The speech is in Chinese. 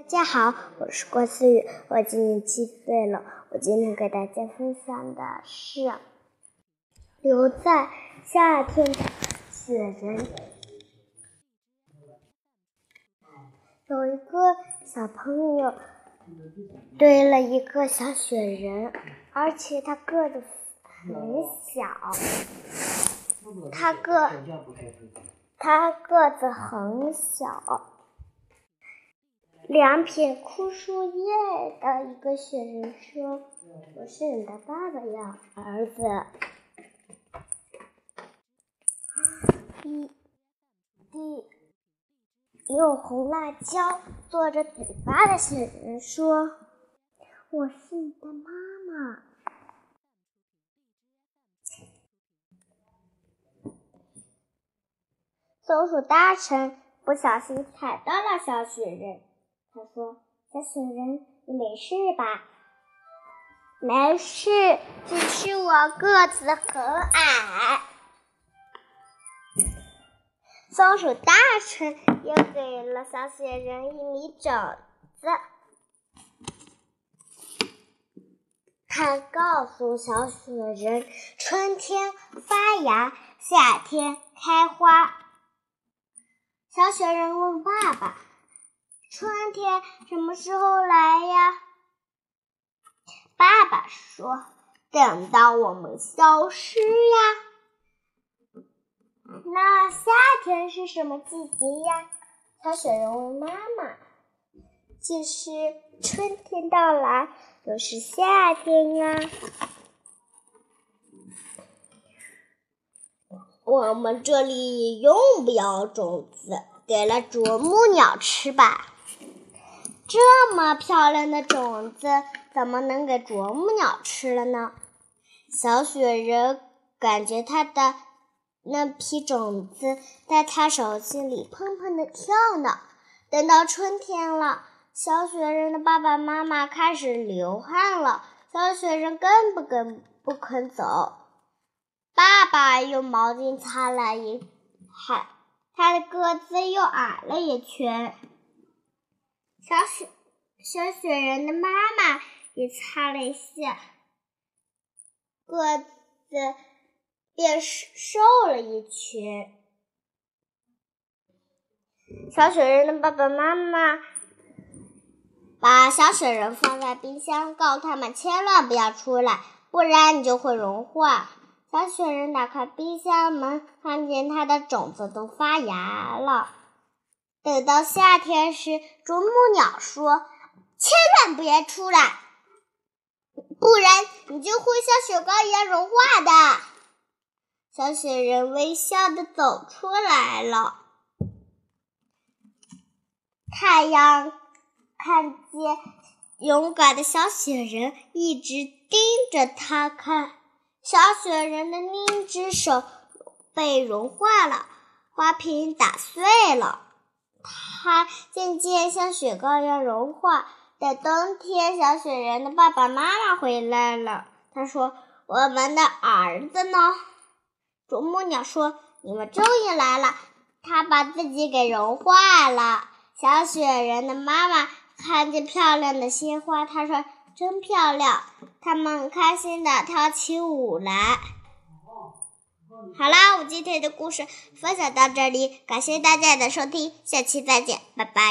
大家好，我是郭思雨，我今年七岁了。我今天给大家分享的是留在夏天的雪人。有一个小朋友堆了一个小雪人，而且他个子很小，他个他个子很小。两片枯树叶的一个雪人说：“我是你的爸爸呀，儿子。”一滴用红辣椒做着嘴巴的雪人说：“我是你的妈妈。”松鼠大臣不小心踩到了小雪人。他说：“小雪人，你没事吧？”“没事，只是我个子很矮。”松鼠大臣又给了小雪人一米种子。他告诉小雪人：“春天发芽，夏天开花。”小雪人问爸爸。春天什么时候来呀？爸爸说：“等到我们消失呀。”那夏天是什么季节呀？小雪人问妈妈：“就是春天到来，就是夏天呀。”我们这里用不了种子，给了啄木鸟吃吧。这么漂亮的种子，怎么能给啄木鸟吃了呢？小雪人感觉它的那批种子在他手心里砰砰的跳呢。等到春天了，小雪人的爸爸妈妈开始流汗了，小雪人更不跟不肯走。爸爸用毛巾擦了一汗，他的个子又矮了一圈。小雪小雪人的妈妈也擦了一下，个子变瘦了一圈。小雪人的爸爸妈妈把小雪人放在冰箱，告诉他们千万不要出来，不然你就会融化。小雪人打开冰箱门，看见它的种子都发芽了。等到夏天时，啄木鸟说：“千万别出来，不然你就会像雪糕一样融化的。”小雪人微笑的走出来了。太阳看见勇敢的小雪人，一直盯着他看。小雪人的另一只手被融化了，花瓶打碎了。它渐渐像雪糕一样融化。在冬天，小雪人的爸爸妈妈回来了。他说：“我们的儿子呢？”啄木鸟说：“你们终于来了。”他把自己给融化了。小雪人的妈妈看见漂亮的鲜花，她说：“真漂亮。”他们开心的跳起舞来。好啦，我今天的故事分享到这里，感谢大家的收听，下期再见，拜拜。